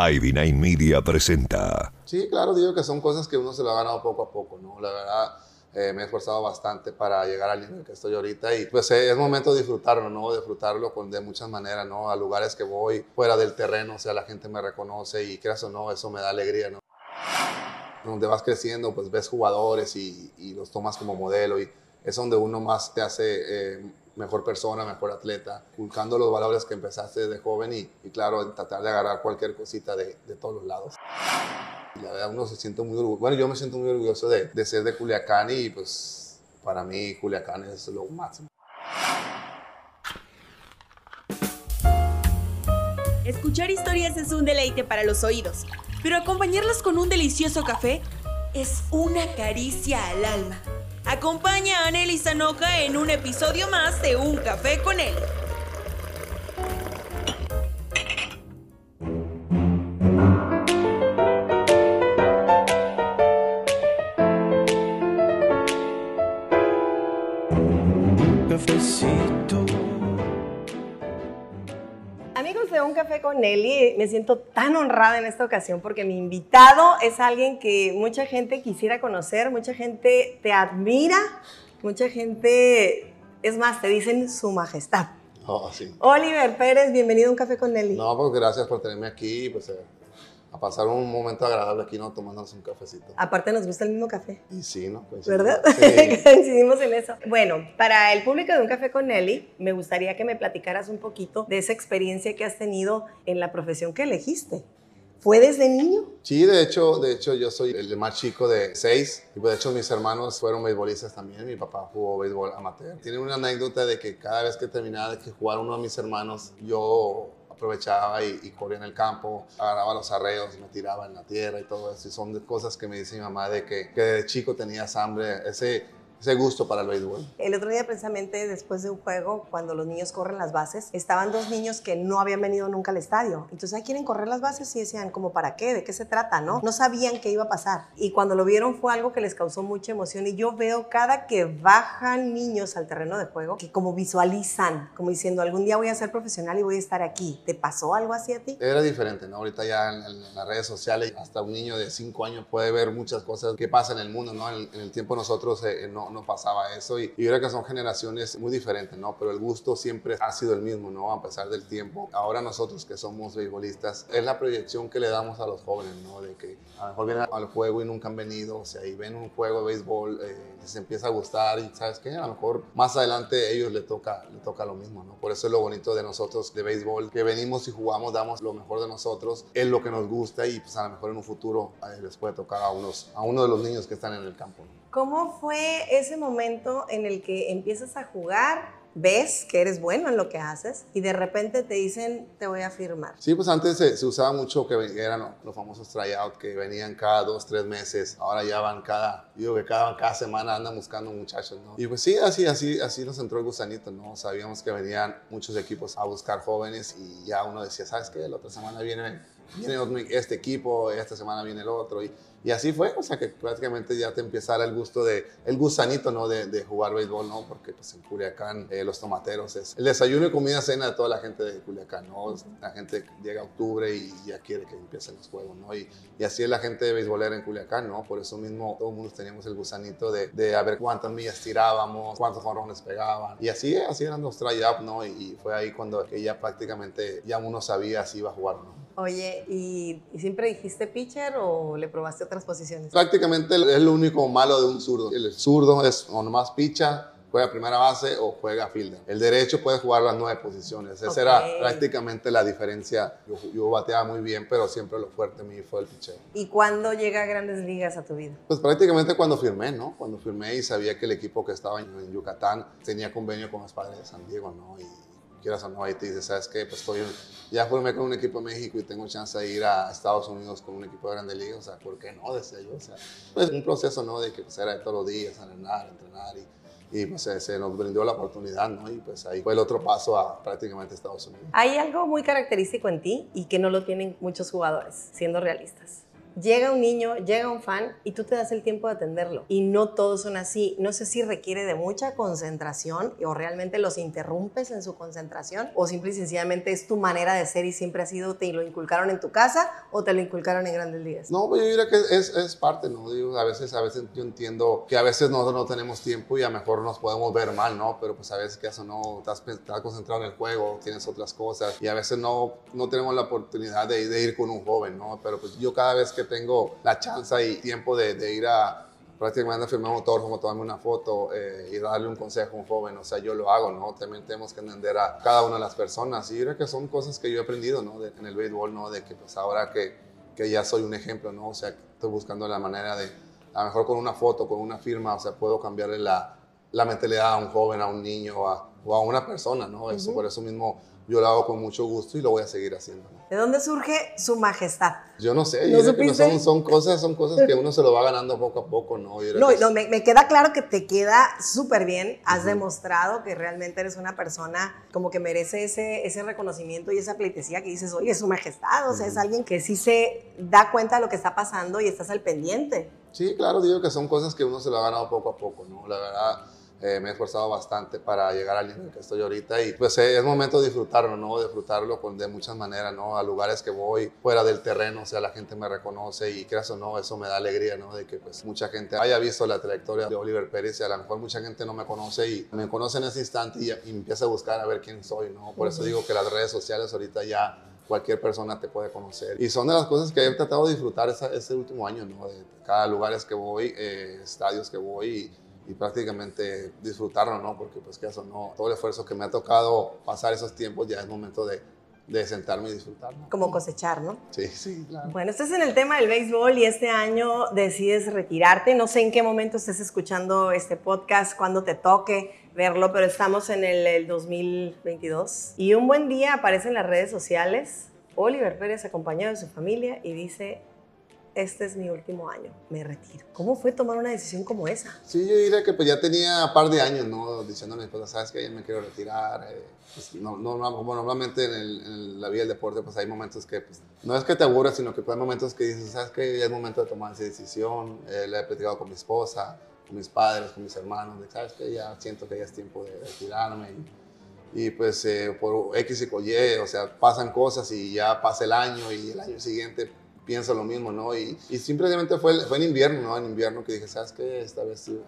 Ivy Media presenta. Sí, claro, digo que son cosas que uno se lo ha ganado poco a poco, ¿no? La verdad, eh, me he esforzado bastante para llegar al nivel que estoy ahorita y pues eh, es momento de disfrutarlo, ¿no? Disfrutarlo con, de muchas maneras, ¿no? A lugares que voy, fuera del terreno, o sea, la gente me reconoce y creas o no, eso me da alegría, ¿no? Donde vas creciendo, pues ves jugadores y, y los tomas como modelo y es donde uno más te hace eh, mejor persona, mejor atleta, buscando los valores que empezaste desde joven y, y claro, tratar de agarrar cualquier cosita de, de todos los lados. La verdad uno se siente muy orgulloso, bueno, yo me siento muy orgulloso de, de ser de Culiacán y pues para mí Culiacán es lo máximo. Escuchar historias es un deleite para los oídos, pero acompañarlas con un delicioso café es una caricia al alma. Acompaña a Nelly Sanoja en un episodio más de Un Café con él. Café con Nelly, me siento tan honrada en esta ocasión porque mi invitado es alguien que mucha gente quisiera conocer, mucha gente te admira, mucha gente, es más, te dicen su majestad. Oh, sí. Oliver Pérez, bienvenido a Un Café con Nelly. No, pues gracias por tenerme aquí, pues eh, a pasar un momento agradable aquí, ¿no? Tomándonos un cafecito. Aparte nos gusta el mismo café. Y sí, ¿no? Pues, ¿Verdad? Sí. Coincidimos en eso. Bueno, para el público de Un Café con Nelly, me gustaría que me platicaras un poquito de esa experiencia que has tenido en la profesión que elegiste. ¿Fue desde niño? Sí, de hecho, de hecho yo soy el más chico de seis y pues, de hecho mis hermanos fueron beisbolistas también. Mi papá jugó béisbol amateur. Tiene una anécdota de que cada vez que terminaba de que jugara uno de mis hermanos, yo aprovechaba y, corría en el campo, agarraba los arreos, me tiraba en la tierra y todo eso. Y son cosas que me dice mi mamá de que, que de chico tenías hambre, ese, ese gusto para el béisbol. El otro día, precisamente después de un juego, cuando los niños corren las bases, estaban dos niños que no habían venido nunca al estadio. Entonces, ahí quieren correr las bases y decían, ¿como para qué? ¿De qué se trata? ¿No? No sabían qué iba a pasar. Y cuando lo vieron fue algo que les causó mucha emoción. Y yo veo cada que bajan niños al terreno de juego, que como visualizan, como diciendo, algún día voy a ser profesional y voy a estar aquí. ¿Te pasó algo así a ti? Era diferente, ¿no? Ahorita ya en, en las redes sociales, hasta un niño de 5 años puede ver muchas cosas que pasan en el mundo, ¿no? En, en el tiempo nosotros eh, no, no pasaba eso y, yo creo que son generaciones muy diferentes, ¿no? Pero el gusto siempre ha sido el mismo, ¿no? A pesar del tiempo. Ahora nosotros que somos beisbolistas, es la proyección que le damos a los jóvenes, ¿no? De que a lo mejor vienen al juego y nunca han venido, o sea, y ven un juego de béisbol, eh, les empieza a gustar y ¿sabes qué? A lo mejor más adelante a ellos les toca, les toca lo mismo, ¿no? Por eso es lo bonito de nosotros de béisbol, que venimos y jugamos, damos lo mejor de nosotros, es lo que nos gusta y pues a lo mejor en un futuro eh, les puede tocar a, unos, a uno de los niños que están en el campo. ¿Cómo fue ese momento en el que empiezas a jugar, ves que eres bueno en lo que haces y de repente te dicen, te voy a firmar? Sí, pues antes se, se usaba mucho que eran los famosos tryout que venían cada dos, tres meses. Ahora ya van cada, digo que cada, cada semana andan buscando muchachos, ¿no? Y pues sí, así, así, así nos entró el gusanito, ¿no? Sabíamos que venían muchos equipos a buscar jóvenes y ya uno decía, ¿sabes qué? La otra semana viene, viene otro- este equipo, esta semana viene el otro. Y, y así fue, o sea que prácticamente ya te empezara el gusto de, el gusanito, ¿no? De, de jugar béisbol, ¿no? Porque pues en Culiacán eh, los tomateros es el desayuno y comida cena de toda la gente de Culiacán, ¿no? La gente llega a octubre y ya quiere que empiecen los juegos, ¿no? Y, y así es la gente de beisbolera en Culiacán, ¿no? Por eso mismo todos mundo teníamos el gusanito de, de a ver cuántas millas tirábamos, cuántos jonrones pegaban. Y así, así eran los try-up, ¿no? Y, y fue ahí cuando que ya prácticamente ya uno sabía si iba a jugar o no. Oye, ¿y, y siempre dijiste pitcher o le probaste otras posiciones? Prácticamente es lo único malo de un zurdo. El zurdo es o nomás picha, juega primera base o juega fielder. El derecho puede jugar las nueve posiciones. Esa era prácticamente la diferencia. Yo, yo bateaba muy bien, pero siempre lo fuerte mío fue el picheo. ¿Y cuándo llega a grandes ligas a tu vida? Pues prácticamente cuando firmé, ¿no? Cuando firmé y sabía que el equipo que estaba en, en Yucatán tenía convenio con los padres de San Diego, ¿no? Y quieras o no, ahí te dices, ¿sabes qué? Pues estoy, ya firmé con un equipo de México y tengo chance de ir a Estados Unidos con un equipo de Grande Liga, o sea, ¿por qué no? Decía yo, o sea, pues un proceso, ¿no? De que pues, era de todos los días, entrenar, entrenar y, y pues se, se nos brindó la oportunidad, ¿no? Y pues ahí fue el otro paso a prácticamente Estados Unidos. Hay algo muy característico en ti y que no lo tienen muchos jugadores, siendo realistas. Llega un niño, llega un fan y tú te das el tiempo de atenderlo. Y no todos son así. No sé si requiere de mucha concentración o realmente los interrumpes en su concentración o simple y sencillamente es tu manera de ser y siempre ha sido, te lo inculcaron en tu casa o te lo inculcaron en grandes ligas. No, pues yo diría que es, es parte, ¿no? Digo, a veces, a veces yo entiendo que a veces nosotros no tenemos tiempo y a lo mejor nos podemos ver mal, ¿no? Pero pues a veces que eso no, estás, estás concentrado en el juego, tienes otras cosas y a veces no, no tenemos la oportunidad de, de ir con un joven, ¿no? Pero pues yo cada vez que tengo la chance y tiempo de, de ir a prácticamente firmar un autógrafo, tomarme una foto eh, y darle un consejo a un joven, o sea, yo lo hago, ¿no? También tenemos que entender a cada una de las personas y creo que son cosas que yo he aprendido, ¿no? De, en el béisbol, ¿no? De que pues ahora que, que ya soy un ejemplo, ¿no? O sea, estoy buscando la manera de, a lo mejor con una foto, con una firma, o sea, puedo cambiarle la, la mentalidad a un joven, a un niño a, o a una persona, ¿no? Eso, Por eso mismo yo lo hago con mucho gusto y lo voy a seguir haciendo. ¿no? ¿De dónde surge su majestad? Yo no sé, ¿No yo que no son, son, cosas, son cosas que uno se lo va ganando poco a poco, ¿no? No, no me, me queda claro que te queda súper bien. Has demostrado que realmente eres una persona como que merece ese, ese reconocimiento y esa pleitesía que dices, oye, es su majestad. O sea, es alguien que sí se da cuenta de lo que está pasando y estás al pendiente. Sí, claro, digo que son cosas que uno se lo ha ganado poco a poco, ¿no? La verdad, eh, me he esforzado bastante para llegar al nivel que estoy ahorita y pues eh, es momento de disfrutarlo, ¿no? Disfrutarlo con, de muchas maneras, ¿no? A lugares que voy fuera del terreno, o sea, la gente me reconoce y creas o no, eso me da alegría, ¿no? De que pues mucha gente haya visto la trayectoria de Oliver Pérez y a lo mejor mucha gente no me conoce y me conoce en ese instante y, y empieza a buscar a ver quién soy, ¿no? Por eso digo que las redes sociales ahorita ya cualquier persona te puede conocer. Y son de las cosas que he tratado de disfrutar esa, ese último año, ¿no? De cada lugares que voy, eh, estadios que voy y, y prácticamente disfrutarlo, ¿no? Porque pues que eso no, todo el esfuerzo que me ha tocado pasar esos tiempos ya es momento de, de sentarme y disfrutarlo. Como cosechar, ¿no? Sí, sí, claro. Bueno, estás en el tema del béisbol y este año decides retirarte. No sé en qué momento estés escuchando este podcast, cuando te toque verlo, pero estamos en el, el 2022. Y un buen día aparece en las redes sociales Oliver Pérez acompañado de su familia y dice, este es mi último año, me retiro. ¿Cómo fue tomar una decisión como esa? Sí, yo diría que pues ya tenía un par de años, ¿no? Diciendo a mi esposa, sabes que ya me quiero retirar. eh, pues, no, no, como normalmente en, el- en la vida del deporte, pues hay momentos que, pues, no es que te aburras, sino que pues, hay momentos que dices, sabes que ya es momento de tomar esa decisión. Eh, la he platicado con mi esposa, con mis padres, con mis hermanos, de, sabes que ya siento que ya es tiempo de retirarme. Y, y, pues eh, por X y Y, o sea, pasan cosas y ya pasa el año y el año siguiente pienso lo mismo, ¿no? Y, y simplemente fue, fue en invierno, ¿no? En invierno que dije, ¿sabes qué? Esta vez sí,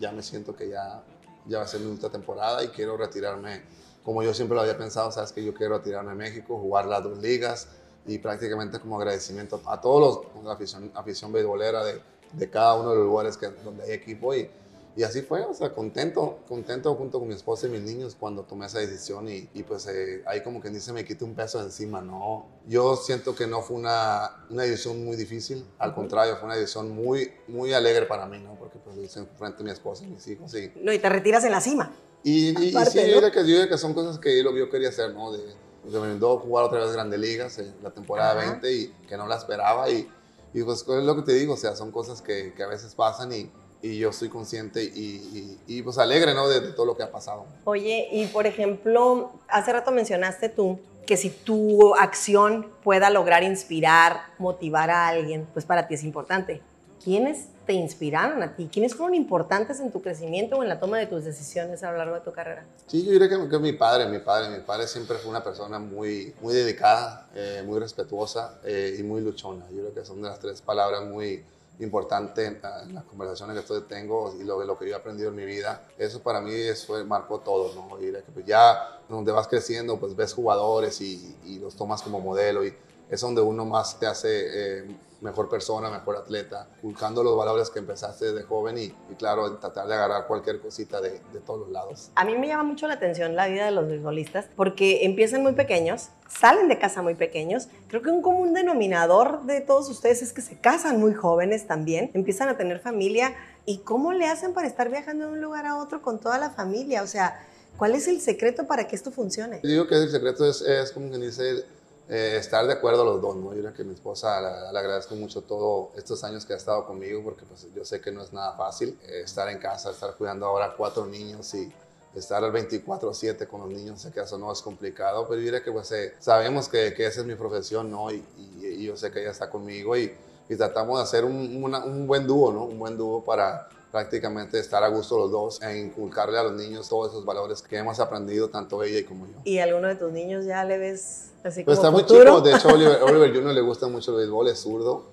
ya me siento que ya, ya va a ser mi última temporada y quiero retirarme como yo siempre lo había pensado, ¿sabes? Que yo quiero retirarme a México, jugar las dos ligas y prácticamente como agradecimiento a todos los, la afición, afición beisbolera de, de cada uno de los lugares que, donde hay equipo y, y así fue, o sea, contento, contento junto con mi esposa y mis niños cuando tomé esa decisión y, y pues eh, ahí como quien dice me quité un peso de encima, ¿no? Yo siento que no fue una, una decisión muy difícil, al contrario, fue una decisión muy, muy alegre para mí, ¿no? Porque pues lo hice frente a mi esposa y mis hijos y, No, y te retiras en la cima. y, y- y sí, ¿no? yo diría que, yo diría que son cosas que yo, yo quería hacer, ¿no? De, de me mandó jugar otra vez Grandes Ligas en la temporada Ajá. 20 y que no la esperaba y, y pues es lo que te digo, o sea, son cosas que, que a veces pasan y, y yo estoy consciente y, y, y, pues alegre, ¿no? De, de todo lo que ha pasado. Oye, y por ejemplo, hace rato mencionaste tú que si tu acción pueda lograr inspirar, motivar a alguien, pues para ti es importante. ¿Quiénes te inspiraron a ti? ¿Quiénes fueron importantes en tu crecimiento o en la toma de tus decisiones a lo largo de tu carrera? Sí, yo diría que, que mi padre, mi padre, mi padre siempre fue una persona muy, muy dedicada, eh, muy respetuosa eh, y muy luchona. Yo creo que son de las tres palabras muy importantes en, la- en las conversaciones que estoy tengo y lo, que yo he aprendido en mi vida. Eso para mí es- fue, marcó todo, ¿no? Y pues ya donde vas creciendo, pues ves jugadores y, y los tomas como modelo y es donde uno más te hace eh, mejor persona, mejor atleta, buscando los valores que empezaste desde joven y, y claro, tratar de agarrar cualquier cosita de, de todos los lados. A mí me llama mucho la atención la vida de los beisbolistas porque empiezan muy pequeños, salen de casa muy pequeños. Creo que un común denominador de todos ustedes es que se casan muy jóvenes también, empiezan a tener familia. ¿Y cómo le hacen para estar viajando de un lugar a otro con toda la familia? O sea, ¿cuál es el secreto para que esto funcione? Yo digo que el secreto es, es como que dice, eh, estar de acuerdo los dos, ¿no? Yo creo que mi esposa la- le agradezco mucho todos estos años que ha estado conmigo porque pues, yo sé que no es nada fácil eh, estar en casa, estar cuidando ahora cuatro niños y estar al 24/7 con los niños, sé que eso no es complicado, pero yo diría que pues eh, sabemos que, que esa es mi profesión, ¿no? Y, y- y yo sé que ella está conmigo y, y tratamos de hacer un, una- un buen dúo, ¿no? Un buen dúo para prácticamente estar a gusto los dos e inculcarle a los niños todos esos valores que hemos aprendido tanto ella como yo. ¿Y alguno de tus niños ya le ves así Pues como está muy chico, de hecho Oliver, Oliver Jr. le gusta mucho el béisbol, es zurdo,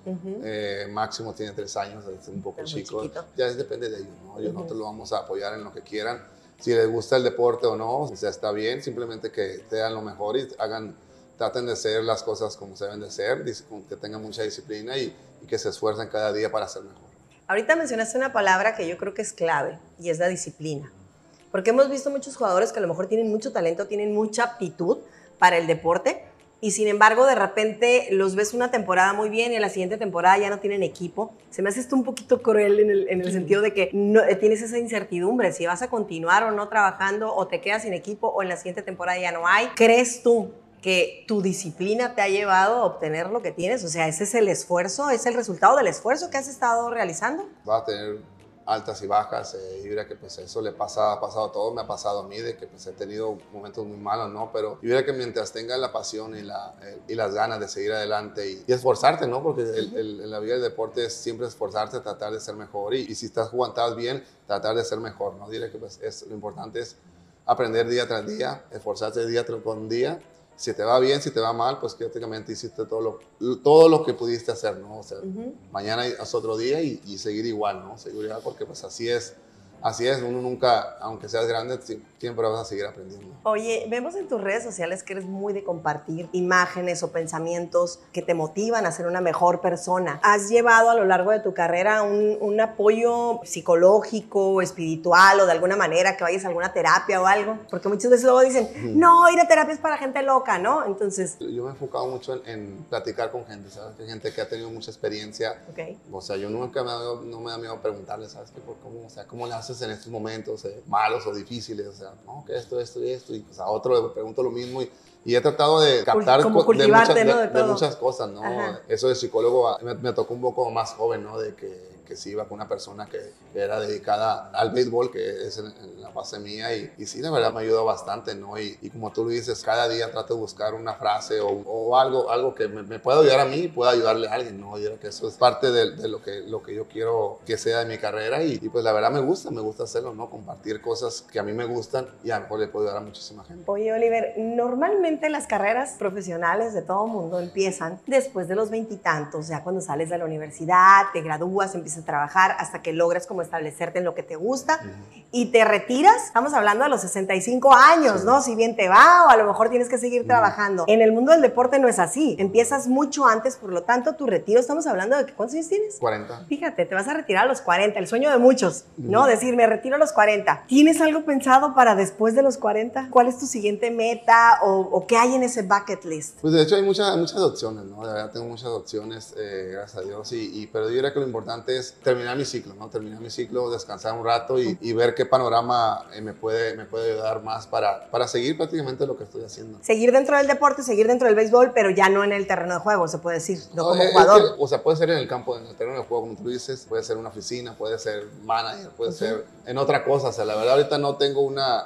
Eh, Máximo tiene tres años, es un poco Está chico, ya es- depende de ellos, ¿no? Yo nosotros lo vamos a apoyar en lo que quieran, si les gusta el deporte o no, o sea, está bien, simplemente que te dan lo mejor y hagan, traten de hacer las cosas como se deben de ser, que tengan mucha disciplina y, y que se esfuercen cada día para ser mejor. Ahorita mencionaste una palabra que yo creo que es clave y es la disciplina. Porque hemos visto muchos jugadores que a lo mejor tienen mucho talento, tienen mucha aptitud para el deporte y sin embargo de repente los ves una temporada muy bien y en la siguiente temporada ya no tienen equipo. Se me hace esto un poquito cruel en el, en el sentido de que no, eh, tienes esa incertidumbre si vas a continuar o no trabajando o te quedas sin equipo o en la siguiente temporada ya no hay. ¿Crees tú que tu disciplina te ha llevado a obtener lo que tienes? O sea, ese es el esfuerzo, es el resultado del esfuerzo que has estado realizando. va a tener altas y bajas eh, y que pues eso le pasa, ha pasado a todos, me ha pasado a mí de que pues he tenido momentos muy malos, ¿no? Pero y mira que mientras tengas la pasión y, la, eh, y las ganas de seguir adelante y, y esforzarte, ¿no? Porque el, el- en la vida del deporte es siempre esforzarte, tratar de ser mejor y, y si estás jugando estás bien, tratar de ser mejor, ¿no? Diré que pues es, lo importante es aprender día tras día, esforzarse día tras con día. Si te va bien, si te va mal, pues prácticamente hiciste todo lo, todo lo que pudiste hacer, ¿no? O sea, mañana es otro día y, y seguir igual, ¿no? Seguir igual porque pues así es, así es, uno nunca, aunque seas grande, si- siempre vas a seguir aprendiendo. Oye, vemos en tus redes sociales que eres muy de compartir imágenes o pensamientos que te motivan a ser una mejor persona. ¿Has llevado a lo largo de tu carrera un, un apoyo psicológico, espiritual o de alguna manera que vayas a alguna terapia o algo? Porque muchas veces luego dicen, no, ir a terapia es para gente loca, ¿no? Entonces, Yo me he enfocado mucho en, en platicar con gente, ¿sabes? Hay gente que ha tenido mucha experiencia. ok. O sea, yo nunca me no me da miedo preguntarle, ¿sabes? qué? por cómo, o sea, ¿Cómo le haces en estos momentos eh, malos o difíciles? O sea, no, que esto, esto y esto. Y pues a otro le pregunto lo mismo y, y he tratado de captar co- de, muchas, de- De muchas cosas, ¿no? Ajá. Eso de psicólogo me, me tocó un poco más joven, ¿no? De que, que sí iba con una persona que, era dedicada al béisbol, que es la base mía, y, sí, la verdad me ayudó bastante, ¿no? Y, como tú lo dices, cada día trato de buscar una frase o, algo, algo que me, pueda ayudar a mí y pueda ayudarle a alguien, ¿no? Yo creo que eso es parte de, lo, que, lo que yo quiero que sea de mi carrera y, y, pues la verdad me gusta, me gusta hacerlo, ¿no? Compartir cosas que a mí me gustan y a lo mejor le puedo ayudar a muchísima gente. Oye, Oliver, normalmente las carreras profesionales de todo mundo empiezan después de los veintitantos, ya cuando sales de la universidad, te gradúas, empiezas a trabajar hasta que logras como establecerte en lo que te gusta y te retiras. Estamos hablando de los 65 años, Sí. ¿no? Si bien te va o a lo mejor tienes que seguir trabajando. En el mundo del deporte no es así. Empiezas mucho antes, por lo tanto, tu retiro, estamos hablando de que, ¿cuántos años tienes? 40. Fíjate, te vas a retirar a los 40, el sueño de muchos, ¿no? Decir, me retiro a los 40. ¿Tienes algo pensado para después de los 40? ¿Cuál es tu siguiente meta o, o qué hay en ese bucket list? Pues de hecho hay muchas, muchas opciones, ¿no? De verdad tengo muchas opciones, eh, gracias a Dios, y, y- pero yo diría que lo importante es terminar mi ciclo, ¿no? Terminar mi ciclo, descansar un rato y, y ver qué panorama eh, me, puede, me puede ayudar más para, para seguir prácticamente lo que estoy haciendo. Seguir dentro del deporte, seguir dentro del béisbol, pero ya no en el terreno de juego, se puede decir, no como eh, es jugador. que, o sea, puede ser en el campo, en el terreno de juego, como tú dices, puede ser una oficina, puede ser manager, puede ser en otra cosa. O sea, la verdad ahorita no tengo una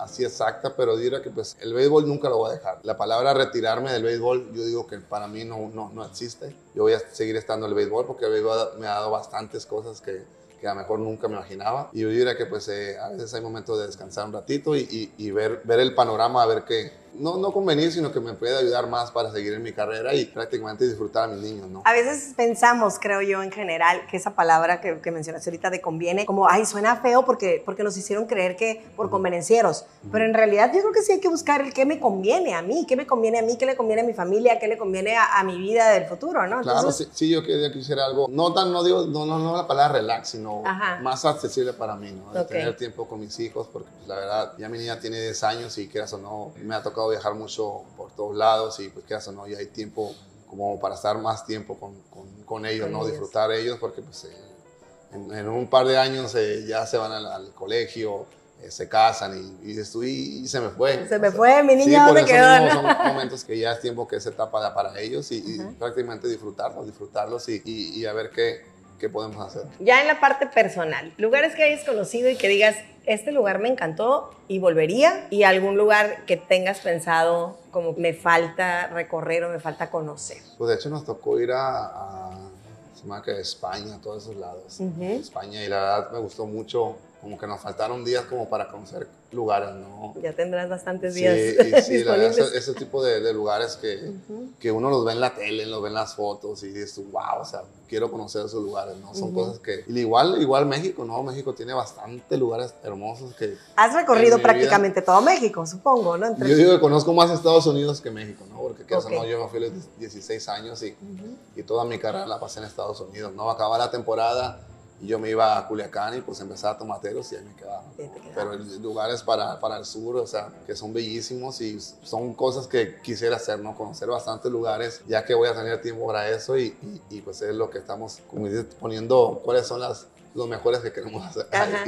así exacta, pero diría que pues el béisbol nunca lo voy a dejar. La palabra retirarme del béisbol, yo digo que para mí no, no, no existe. Yo voy a seguir estando en el béisbol porque el béisbol me ha dado bastantes cosas que, a lo mejor nunca me imaginaba. Y yo diría que pues eh, a veces hay momentos de descansar un ratito y, y- y ver, ver el panorama, a ver qué, no, no convenir, sino que me puede ayudar más para seguir en mi carrera y prácticamente disfrutar a mis niños, ¿no? A veces pensamos, creo yo, en general, que esa palabra que, que mencionaste ahorita de conviene, como, ay, suena feo porque, porque nos hicieron creer que por convenencieros. Pero en realidad yo creo que sí hay que buscar el qué me conviene a mí, qué me conviene a mí, qué le conviene a mi familia, qué le conviene a, a mi vida del futuro, ¿no? Claro, Entonces, sí, sí, yo quería quisiera algo, no tan, no digo, no, no, no la palabra relax, sino Ajá. más accesible para mí, ¿no? De Ok. tener tiempo con mis hijos, porque pues, la verdad, ya mi niña tiene 10 años y quieras o no, me ha tocado viajar mucho por todos lados y pues quieras o no, ya hay tiempo como para estar más tiempo con, con, con ellos, ¿no? ellos. Disfrutar ellos, porque pues eh, en, en un par de años eh, ya se van al, al colegio, eh, se casan y, y, estu- y- y se me fue. Se me O sea, fue, mi niña, sí, ¿dónde quedó? mismo son momentos que ya es tiempo que es etapa para ellos y, y prácticamente disfrutarlos, disfrutarlos y, y- y a ver qué, podemos hacer. Ya en la parte personal, lugares que hayas conocido y que digas, este lugar me encantó y volvería, y algún lugar que tengas pensado como me falta recorrer o me falta conocer. Pues de hecho nos tocó ir a, a se llama que España, todos esos lados. Ujú. España y la verdad me gustó mucho, como que nos faltaron días como para conocer lugares, ¿no? Ya tendrás bastantes Sí, días y sí, la verdad, ese, ese tipo de, de lugares que, que uno los ve en la tele, los ve en las fotos y dices, wow, o sea, quiero conocer esos lugares, ¿no? Son cosas que, igual, igual México, ¿no? México tiene bastante lugares hermosos que Has recorrido prácticamente todo México, supongo, ¿no? Entre- yo digo que conozco más Estados Unidos que México, ¿no? Porque que eso, Ok. no, yo me fui a los 16 años y, y toda mi carrera la pasé en Estados Unidos, ¿no? Acababa la temporada y yo me iba a Culiacán y pues empezaba a tomateros y ahí me quedaba. Sí. Pero lugares para, para el sur, o sea, que son bellísimos y son cosas que quisiera hacer, ¿no? Conocer bastantes lugares, ya que voy a tener tiempo para eso y, y, y, pues es lo que estamos, como dices, poniendo cuáles son las, los mejores que queremos hacer. Ajá.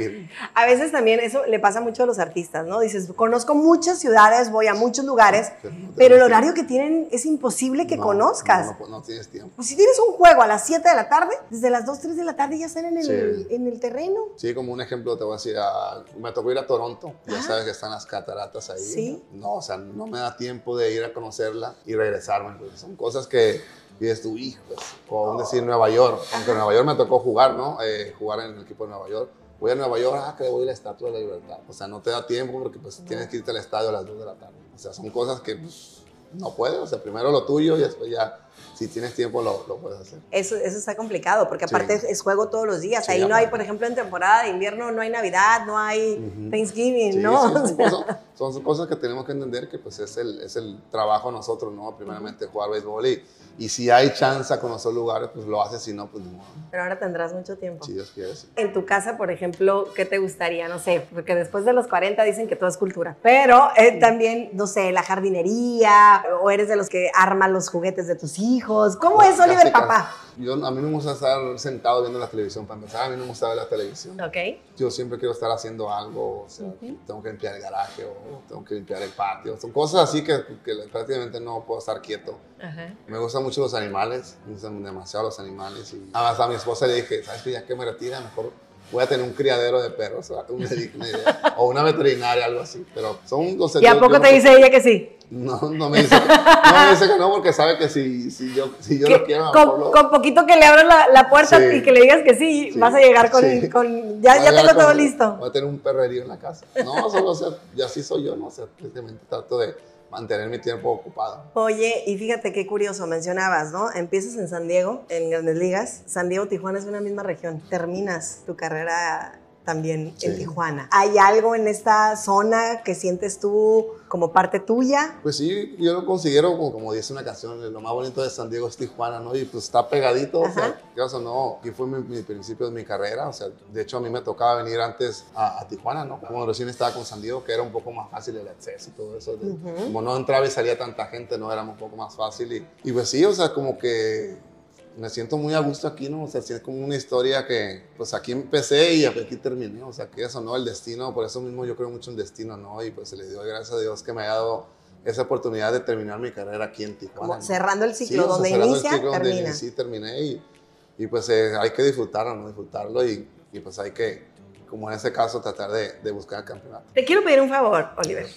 A veces también eso le pasa mucho a los artistas, ¿no? Dices, conozco muchas ciudades, voy a muchos lugares, Pero no pero el horario que tienen es imposible que No, conozcas. No, no, no tienes tiempo. Pues si tienes un juego a las 7 de la tarde, desde las 2, 3 de la tarde ya están en el, Sí. en el terreno. Sí, como un ejemplo te voy a decir, ah, me tocó ir a Toronto, ya Ah. sabes que están las cataratas ahí. Sí. No, o sea, no me da tiempo de ir a conocerla y regresarme. porque son cosas que dices tú, hijo, pues", o decir Nueva York, aunque Nueva York me tocó jugar, ¿no? Eh, jugar en el equipo de Nueva York. Voy a Nueva York, ah, que voy a la Estatua de la Libertad. O sea, no te da tiempo porque pues tienes que irte al estadio a las 2 de la tarde. O sea, son cosas que pues, no puedes. O sea, primero lo tuyo y después ya, si tienes tiempo, lo, lo puedes hacer. Eso, eso está complicado, porque aparte Sí. es juego todos los días. Sí, Ahí no hay, por ejemplo, en temporada de invierno no hay Navidad, no hay Ujú. Thanksgiving, Sí, ¿no? O son, sea, cosas, son- cosas que tenemos que entender que pues es el, es el trabajo nosotros, ¿no? Primeramente jugar béisbol y, y si hay chance a conocer lugares, pues lo haces, si no, pues no. pero ahora tendrás mucho tiempo. Si Dios quiere. En tu casa, por ejemplo, ¿qué te gustaría? No sé, porque después de los 40 dicen que todo es cultura, pero eh, también, no sé, la jardinería, o eres de los que arman los juguetes de tus hijos. ¿Cómo es Oliver. Papá? Yo, a mí no me gusta estar sentado viendo la televisión, para empezar, a mí no me gusta ver la televisión. Ok. Yo siempre quiero estar haciendo algo, o sea, tengo que limpiar el garaje o tengo que limpiar el patio. Son cosas así que, que prácticamente no puedo estar quieto. Ajá. Me gustan mucho los animales, me gustan demasiado los animales. Y además a mi esposa le dije, ¿sabes qué? Ya que me retira, mejor voy a tener un criadero de perros o, una idea, o una veterinaria, algo así. Pero son los ¿Y a poco te dice ella que sí? No, no me dice, no me dice que no porque sabe que si, si yo, si yo Que lo quiero, con, lo- con poquito que le abras la, la puerta Sí. y que le digas que sí, Sí. vas a llegar con... Sí. con- ya ya tengo todo con- listo. Voy a tener un perrerío en la casa. No, solo, o sea, y así soy yo, ¿no? O sea, prácticamente trato de mantener mi tiempo ocupado. Oye, y fíjate qué curioso, mencionabas, ¿no? Empiezas en San Diego, en Grandes Ligas. San Diego, Tijuana es una misma región. Terminas tu carrera también en Sí. Tijuana. ¿Hay algo en esta zona que sientes tú como parte tuya? Pues sí, yo lo considero, como, como dice una canción, lo más bonito de San Diego es Tijuana, ¿no? Y pues está pegadito, o Ajá. sea, quieras o no, aquí fue mi, mi principio de mi carrera, o sea, de hecho a mí me tocaba venir antes a, a Tijuana, ¿no? Como recién estaba con San Diego, que era un poco más fácil el acceso y todo eso. de- Ujú. Como no entraba y salía tanta gente, no era un poco más fácil. Y, y pues sí, o sea, como que me siento muy a gusto aquí, ¿no? O sea, es como una historia que, pues aquí empecé y aquí terminé, o sea, que eso, ¿no? El destino, por eso mismo yo creo mucho en destino, ¿no? Y pues le doy gracias a Dios que me haya dado esa oportunidad de terminar mi carrera aquí en Tijuana. Como cerrando el Sí, ciclo, o sea, donde cerrando el inicia, ciclo donde termina. inicié, terminé y, y pues eh, hay que disfrutarlo, ¿no? Disfrutarlo y, y pues hay que, como en ese caso, tratar de, de buscar el campeonato. Te quiero pedir un favor, Oliver.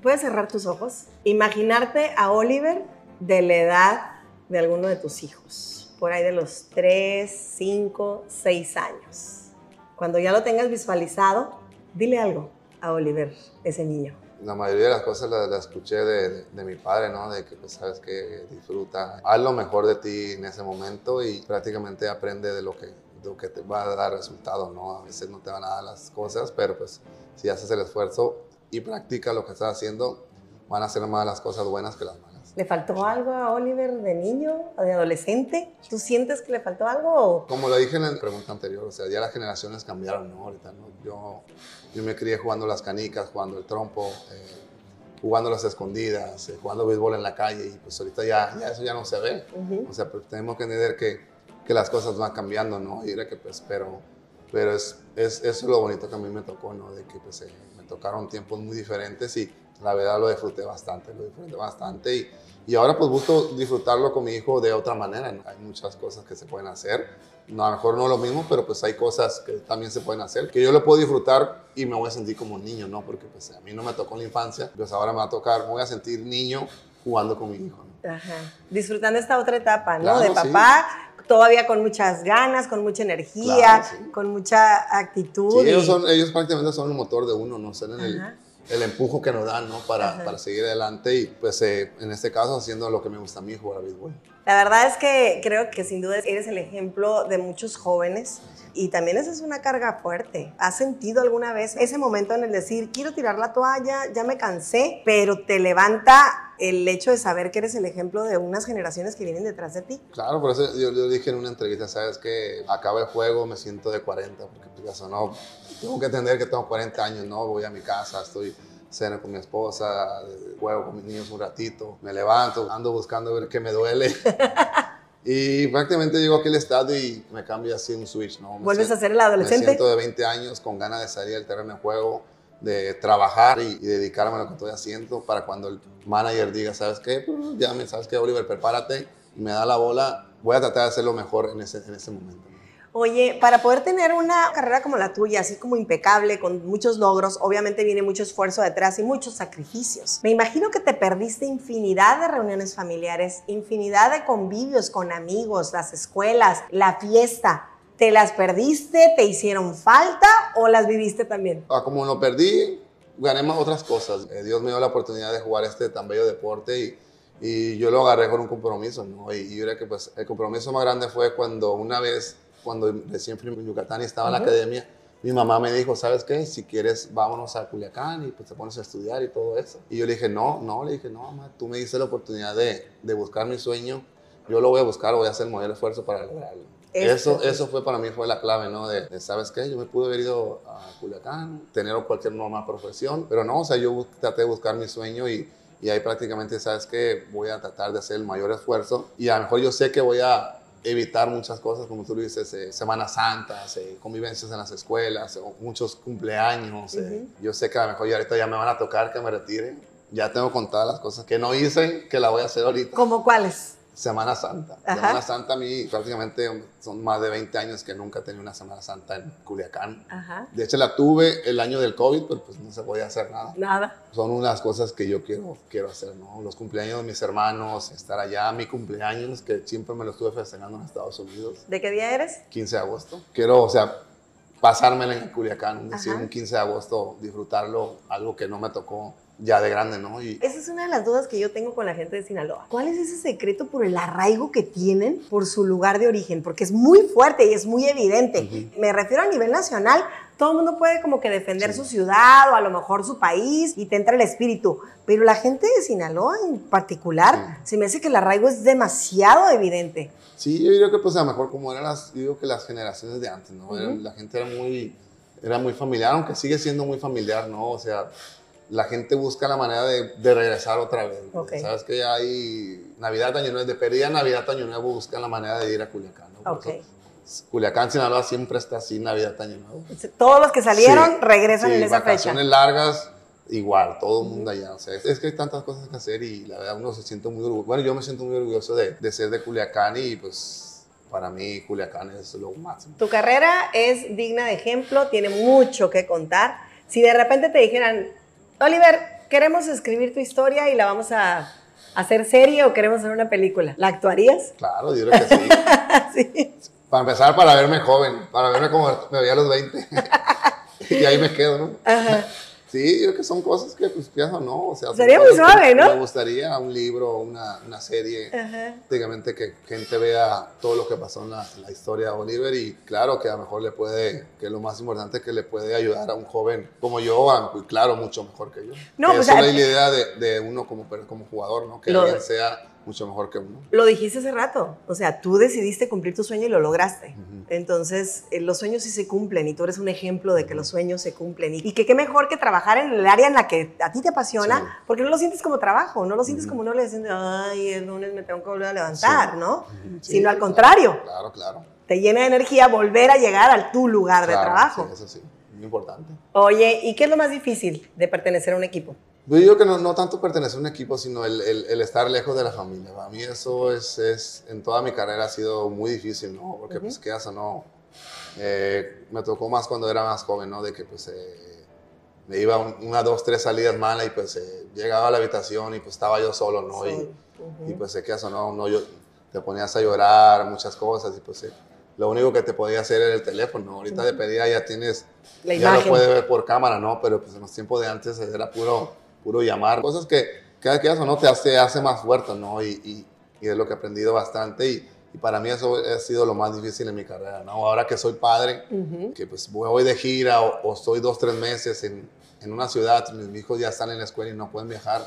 ¿Puedes cerrar tus ojos? Imaginarte a Oliver de la edad de alguno de tus hijos, por ahí de los 3, 5, 6 años. Cuando ya lo tengas visualizado, dile algo a Oliver, ese niño. La mayoría de las cosas las, escuché de, mi padre, ¿no? De que, pues, sabes que disfruta, haz lo mejor de ti en ese momento y prácticamente aprende de lo que, lo que te va a dar resultado, ¿no? A veces no te van a dar las cosas, pero pues si haces el esfuerzo y practica lo que estás haciendo, van a ser más las cosas buenas que las malas. ¿Le faltó algo a Oliver de niño o de adolescente? ¿Tú sientes que le faltó algo? Como lo dije en la pregunta anterior, o sea, ya las generaciones cambiaron, ¿no? Ahorita, ¿no? Yo, yo me crié jugando las canicas, jugando el trompo, eh, jugando las escondidas, eh, jugando béisbol en la calle, y pues ahorita ya, ya eso ya no se ve. Ujú. O sea, pero tenemos que entender que, que las cosas van cambiando, ¿no? Y era que, pues, pero, pero es, es, eso es lo bonito que a mí me tocó, ¿no? De que, pues, eh, me tocaron tiempos muy diferentes y la verdad lo disfruté bastante, lo disfruté bastante y, y ahora pues busco disfrutarlo con mi hijo de otra manera. Hay muchas cosas que se pueden hacer, no, a lo mejor no lo mismo, pero pues hay cosas que también se pueden hacer, que yo lo puedo disfrutar y me voy a sentir como un niño, ¿no? Porque pues a mí no me tocó en la infancia, pues ahora me va a tocar, me voy a sentir niño jugando con mi hijo, ¿no? Ajá. Disfrutando esta otra etapa, ¿no? Claro, de sí. papá todavía con muchas ganas, con mucha energía, Claro, sí. con mucha actitud. Sí, ellos, son, ellos prácticamente son el motor de uno, ¿no? Son el, Ajá. El empujo que nos dan, ¿no? Para, para seguir adelante y, pues, eh, en este caso, haciendo lo que me gusta a mí, jugar a béisbol. La verdad es que creo que sin duda eres el ejemplo de muchos jóvenes y también esa es una carga fuerte. ¿Has sentido alguna vez ese momento en el decir, quiero tirar la toalla, ya me cansé, pero te levanta el hecho de saber que eres el ejemplo de unas generaciones que vienen detrás de ti? Claro, por eso yo, yo dije en una entrevista, ¿sabes que Acaba el juego, me siento de 40, porque pues, ya sonó, tengo que entender que tengo 40 años, ¿no? Voy a mi casa, estoy cena con mi esposa, juego con mis niños un ratito, me levanto, ando buscando ver qué me duele. Y prácticamente llego aquí al estadio y me cambia así un switch, ¿no? Me ¿Vuelves siento- a ser el adolescente? Me siento de 20 años con ganas de salir al terreno de juego, de trabajar y, y dedicarme a lo que estoy haciendo para cuando el manager diga, ¿sabes qué? Pues, llame, ¿sabes qué, Oliver? Prepárate y me da la bola. Voy a tratar de hacerlo mejor en ese, en ese momento. Oye, para poder tener una carrera como la tuya, así como impecable, con muchos logros, obviamente viene mucho esfuerzo detrás y muchos sacrificios. Me imagino que te perdiste infinidad de reuniones familiares, infinidad de convivios con amigos, las escuelas, la fiesta. ¿Te las perdiste? ¿Te hicieron falta o las viviste también? Ah, como lo perdí, gané más otras cosas. Eh, Dios me dio la oportunidad de jugar este tan bello deporte y, y yo lo agarré con un compromiso, ¿no? Y, y yo creo que pues, el compromiso más grande fue cuando una vez, cuando recién fui a Yucatán y estaba en la academia, mi mamá me dijo, ¿sabes qué? Si quieres, vámonos a Culiacán y pues te pones a estudiar y todo eso. Y yo le dije, no, no, le dije, no, mamá, tú me diste la oportunidad de, de buscar mi sueño, yo lo voy a buscar, voy a hacer el mayor esfuerzo para lograrlo. Eso. Eso, eso fue para mí fue la clave, ¿no? De, de, ¿sabes qué? Yo me pude haber ido a Culiacán, tener cualquier normal profesión, pero no, o sea, yo traté de buscar mi sueño y, y ahí prácticamente, ¿sabes qué? Voy a tratar de hacer el mayor esfuerzo y a lo mejor yo sé que voy a evitar muchas cosas, como tú lo dices, eh, Semanas Santas, eh, convivencias en las escuelas, o muchos cumpleaños. eh. Yo sé que a lo mejor ya ahorita ya me van a tocar que me retire. Ya tengo contadas las cosas que no hice, que la voy a hacer ahorita. ¿Cómo cuáles? Semana Santa. Ajá. Semana Santa a mí prácticamente son más de 20 años que nunca he tenido una Semana Santa en Culiacán. Ajá. De hecho la tuve el año del COVID, pero pues no se podía hacer nada. Nada. Son unas cosas que yo quiero, quiero hacer, ¿no? Los cumpleaños de mis hermanos, estar allá, mi cumpleaños, que siempre me lo estuve festejando en Estados Unidos, ¿De qué día eres? 15 de agosto. Quiero, o sea, pasármela en Culiacán, es decir, un 15 de agosto, disfrutarlo, algo que no me tocó ya de grande, ¿no? Y, Esa es una de las dudas que yo tengo con la gente de Sinaloa. ¿Cuál es ese secreto por el arraigo que tienen por su lugar de origen? Porque es muy fuerte y es muy evidente. Me refiero a nivel nacional. Todo el mundo puede como que defender Sí. su ciudad o a lo mejor su país y te entra el espíritu. Pero la gente de Sinaloa en particular, se me hace que el arraigo es demasiado evidente. Sí, yo diría que pues a lo mejor como eran las, digo que las generaciones de antes, ¿no? Era- Ujú. La gente era muy, era muy familiar, aunque sigue siendo muy familiar, ¿no? O sea, la gente busca la manera de, de regresar otra vez. ¿no? Ok. Sabes que ya hay Navidad, Año Nuevo, de perdida Navidad, Año Nuevo, buscan la manera de ir a Culiacán, ¿no? Eso, Culiacán, Sinaloa siempre está así, Navidad, Año Nuevo. Todos los que salieron Sí, regresan sí, en esa fecha. vacaciones largas, igual, todo el mundo allá. O sea, es, es que hay tantas cosas que hacer y la verdad uno se siente muy orgulloso. Bueno, yo me siento muy orgulloso de, de ser de Culiacán y pues para mí Culiacán es lo máximo. Tu carrera es digna de ejemplo, tiene mucho que contar. Si de repente te dijeran, Oliver, queremos escribir tu historia y la vamos a hacer serie o queremos hacer una película, ¿la actuarías? Claro, yo creo que sí. sí. para empezar, para verme joven, para verme como me veía a los 20. y ahí me quedo, ¿no? Ajá. Sí, yo creo que son cosas que, pues, pienso, ¿no? O sea, Sería muy suave, ¿no? Me gustaría un libro, una, una serie. Ajá. prácticamente que gente vea todo lo que pasó en la, en la historia de Oliver y claro que a lo mejor le puede, que lo más importante es que le puede ayudar a un joven como yo, a- y claro, mucho mejor que yo. No, Que pues, esa es la idea de, de uno como, como jugador, ¿no? Que Lo- alguien sea mucho mejor que uno. Lo dijiste hace rato, o sea, tú decidiste cumplir tu sueño y lo lograste. Entonces, eh, los sueños sí se cumplen y tú eres un ejemplo de que los sueños se cumplen. Y, que qué mejor que trabajar en el área en la que a ti te apasiona, Sí. porque no lo sientes como trabajo, no lo sientes como no le dicen, ay, el lunes me tengo que volver a levantar, Sí. ¿no? Sí, Sino al contrario, Claro, claro. te llena de energía volver a llegar al tu lugar de trabajo. sí, eso sí, muy importante. Oye, ¿y qué es lo más difícil de pertenecer a un equipo? Yo digo que no, no tanto pertenecer a un equipo, sino el, el- el estar lejos de la familia. Para mí eso es, es, en toda mi carrera ha sido muy difícil, ¿no? Porque pues quedas o no, eh, me tocó más cuando era más joven, ¿no? De que pues eh, me iba un- una, dos, tres salidas malas y pues eh, llegaba a la habitación y pues estaba yo solo, ¿no? Y, Solo. y pues se quedas o no, no, yo te ponías a llorar, muchas cosas, y pues eh, lo único que te podía hacer era el teléfono. Ahorita de pedida ya tienes, La ya lo imagen. puedes ver por cámara, ¿no? Pero pues en los tiempos de antes era puro, puro llamar. Cosas que cada que eso no te hace, hace más fuerte, ¿no? Y, y, y es lo que he aprendido bastante y, y para mí eso ha sido lo más difícil en mi carrera, ¿no? Ahora que soy padre, que pues voy de gira o, o estoy dos, tres meses en, en una ciudad, mis hijos ya están en la escuela y no pueden viajar,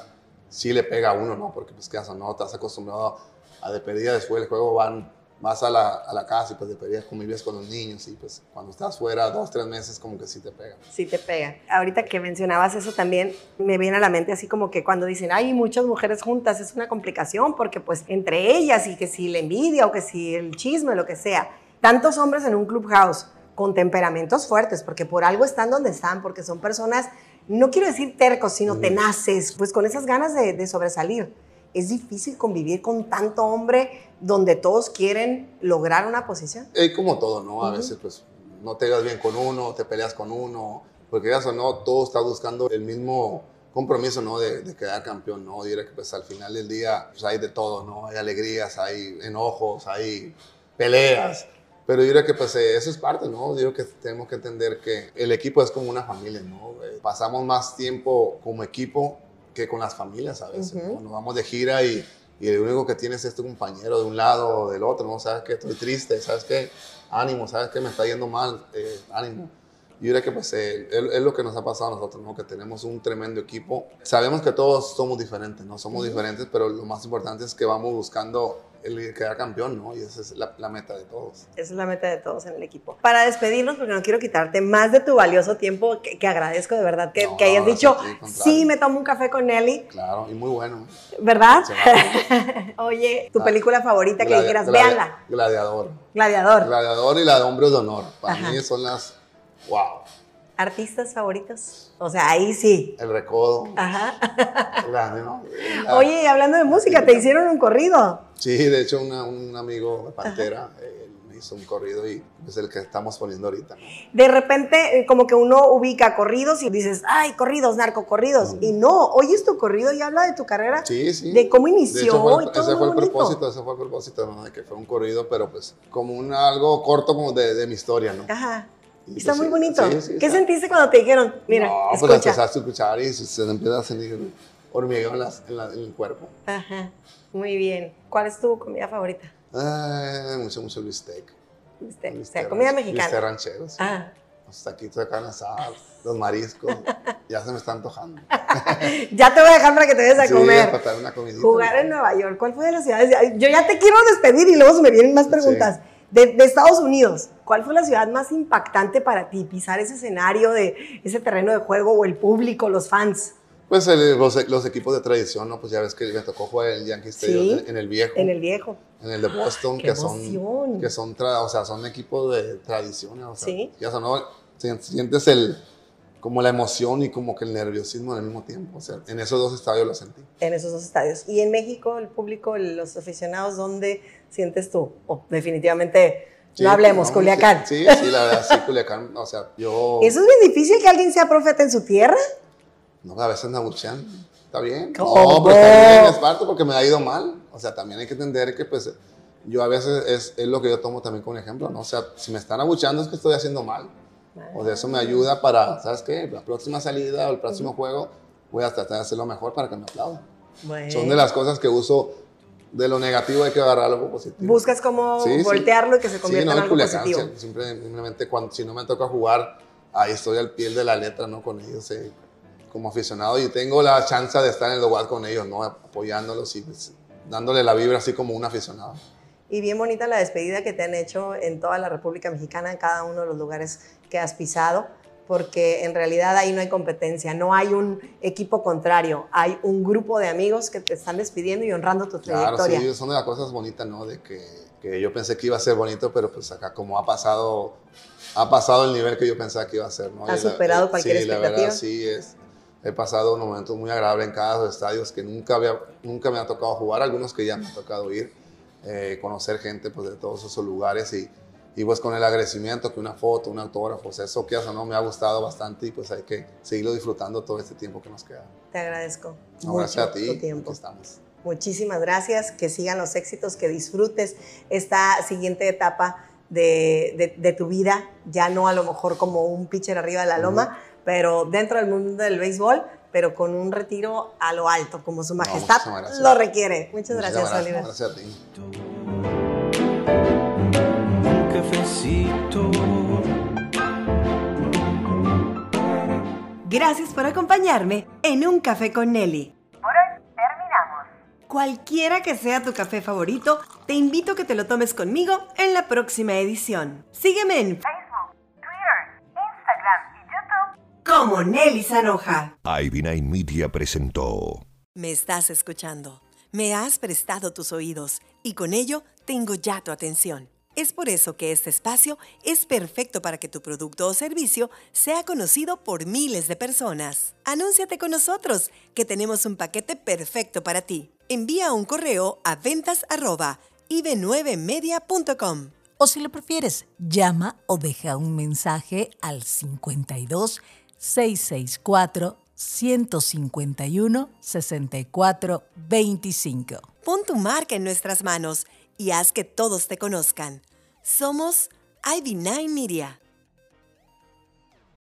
sí le pega a uno, ¿no? Porque pues qué haces, ¿no? Estás acostumbrado a de pedida después del juego van más a la, a la casa y pues de pedida convives con los niños y pues cuando estás fuera dos, tres meses como que sí te pega. Sí te pega. Ahorita que mencionabas eso también me viene a la mente así como que cuando dicen, hay muchas mujeres juntas, es una complicación porque pues entre ellas y que si la envidia o que si el chisme, lo que sea, tantos hombres en un clubhouse con temperamentos fuertes, porque por algo están donde están, porque son personas, no quiero decir tercos, sino tenaces, pues con esas ganas de, de sobresalir. Es difícil convivir con tanto hombre donde todos quieren lograr una posición. Es como todo, ¿no? A veces pues no te llevas bien con uno, te peleas con uno, porque ya o no, todo está buscando el mismo compromiso, ¿no? De, de quedar campeón, ¿no? Diría que pues al final del día pues, hay de todo, ¿no? Hay alegrías, hay enojos, hay peleas. Pero yo diría que pues eh, eso es parte, ¿no? Yo digo que tenemos que entender que el equipo es como una familia, ¿no? Eh, pasamos más tiempo como equipo que con las familias a veces, ¿no? Nos vamos de gira y, y el único que tienes es tu compañero de un lado o del otro, ¿no? Sabes que estoy triste, sabes que ánimo, sabes que me está yendo mal, eh, ánimo. Yo diría que pues eh, es, es lo que nos ha pasado a nosotros, ¿no? Que tenemos un tremendo equipo. Sabemos que todos somos diferentes, ¿no? Somos diferentes, pero lo más importante es que vamos buscando el quedar campeón, ¿no? Y esa es la, la meta de todos. Esa es la meta de todos en el equipo. Para despedirnos, porque no quiero quitarte más de tu valioso tiempo, que, que agradezco de verdad que, No, que hayas dicho, sí, me tomo un café con Nelly, Claro, y muy bueno. ¿verdad? Oye, tu Ah, película favorita que gladi- véanla, Gladiador. Gladiador. Gladiador y la de Hombres de Honor. Para Ajá. mí son las, wow, ¿Artistas favoritos? O sea, ahí sí. el recodo. Ajá. grande, ¿no? La- Oye, y hablando de música, te hicieron un corrido. Sí, de hecho una- un amigo de Pantera eh, me hizo un corrido y es el que estamos poniendo ahorita. ¿no? De repente, eh, como que uno ubica corridos y dices, ay, corridos, narcocorridos. Y no, oyes tu corrido y habla de tu carrera, Sí, sí. de cómo De inició hecho, fue y todo ese fue el bonito. propósito, ese fue el propósito, ¿no? De que fue un corrido, pero pues como un algo corto como de, de mi historia, ¿no? Ajá. Está pues, muy bonito. sí, sí, ¿Qué está- sentiste cuando te dijeron, mira, no, pues escucha? empezaste a escuchar y se, empieza a sentir hormigueo en, las- en la- en el cuerpo. Ajá. Muy bien. ¿Cuál es tu comida favorita? Ay, mucho, mucho bistec. Este, o sea, Bistec comida Bistec mexicana. ranchero, sí. Ah. Los taquitos de carne asada, los mariscos. ya se me está antojando. Ya te voy a dejar para que te vayas a comer. para una comidita. Jugar en Nueva York. ¿Cuál fue de las ciudades? Yo ya te quiero despedir y luego se me vienen más preguntas. De, de Estados Unidos, ¿cuál fue la ciudad más impactante para ti? Pisar ese escenario de ese terreno de juego o el público, los fans. Pues el- los, los equipos de tradición, ¿no? Pues ya ves que me tocó jugar en el Yankee Stadium, Sí. en, en el viejo. En el viejo. en el de Boston, ¡Qué que son, que son, tra- o sea, son equipos de tradición, o sea, Sí. ya sonó, si- sientes el, como la emoción y como que el nerviosismo al mismo tiempo, o sea, en esos dos estadios lo sentí. En esos dos estadios. Y en México, el público, los aficionados, ¿dónde sientes tú? O definitivamente, Sí, no hablemos, no, Culiacán. Sí, sí, la verdad, sí, Culiacán, o sea, yo, ¿Eso es bien difícil que alguien sea profeta en su tierra? no, a veces me abuchean, está bien, ¿Cómo? no, pero está bien, es parte porque me ha ido mal, o sea, también hay que entender que, pues, yo a veces es, es lo que yo tomo también como ejemplo, ¿no? O sea, si me están abuchando es que estoy haciendo mal. O sea, eso me ayuda para, ¿sabes qué? La próxima salida o el próximo juego voy a tratar de hacerlo mejor para que me aplaudan. Bueno. Son de las cosas que uso, de lo negativo hay que agarrar algo positivo. Buscas cómo Sí, sí. voltearlo y que se Sí, convierta no, en algo Culiacán, positivo. sí, simple- simplemente cuando, si no me toca jugar, ahí estoy al pie de la letra, ¿no? Con ellos, eh, como aficionado y tengo la chance de estar en el lugar con ellos, ¿no? Apoyándolos y pues, dándole la vibra así como un aficionado. Y bien bonita la despedida que te han hecho en toda la República Mexicana, en cada uno de los lugares que has pisado, porque en realidad ahí no hay competencia, no hay un equipo contrario, hay un grupo de amigos que te están despidiendo y honrando tu Claro, trayectoria. sí, son de las cosas bonitas, ¿no? De que, que yo pensé que iba a ser bonito, pero pues acá como ha pasado, ha pasado el nivel que yo pensaba que iba a ser, ¿no? Ha Y la- superado eh, cualquier sí, la expectativa. verdad, sí, es, he pasado unos momentos muy agradables en cada de los estadios que nunca, había, nunca me ha tocado jugar, algunos que ya me ha tocado ir, eh, conocer gente pues, de todos esos lugares y, y pues con el agradecimiento que una foto, un autógrafo, o sea, eso que eso no me ha gustado bastante y pues hay que seguirlo disfrutando todo este tiempo que nos queda. Te agradezco No, mucho gracias a ti, tu tiempo. estamos. Muchísimas gracias, que sigan los éxitos, que disfrutes esta siguiente etapa de, de, tu vida, ya no a lo mejor como un pitcher arriba de la loma, pero dentro del mundo del béisbol, pero con un retiro a lo alto, como su majestad lo requiere. Muchas gracias, Oliver. Gracias a ti. Gracias por acompañarme en Un Café con Nelly. Por hoy terminamos. Cualquiera que sea tu café favorito, te invito a que te lo tomes conmigo en la próxima edición. Sígueme en Facebook, Twitter, Instagram y YouTube como Nelly Sanoja. Ivy Media presentó. Me estás escuchando. Me has prestado tus oídos y con ello tengo ya tu atención. Es por eso que este espacio es perfecto para que tu producto o servicio sea conocido por miles de personas. Anúnciate con nosotros, que tenemos un paquete perfecto para ti. Envía un correo a ventas@iv9media.com. O si lo prefieres, llama o deja un mensaje al 52 664 151 64 25. Pon tu marca en nuestras manos y haz que todos te conozcan. Somos ib 9 Media.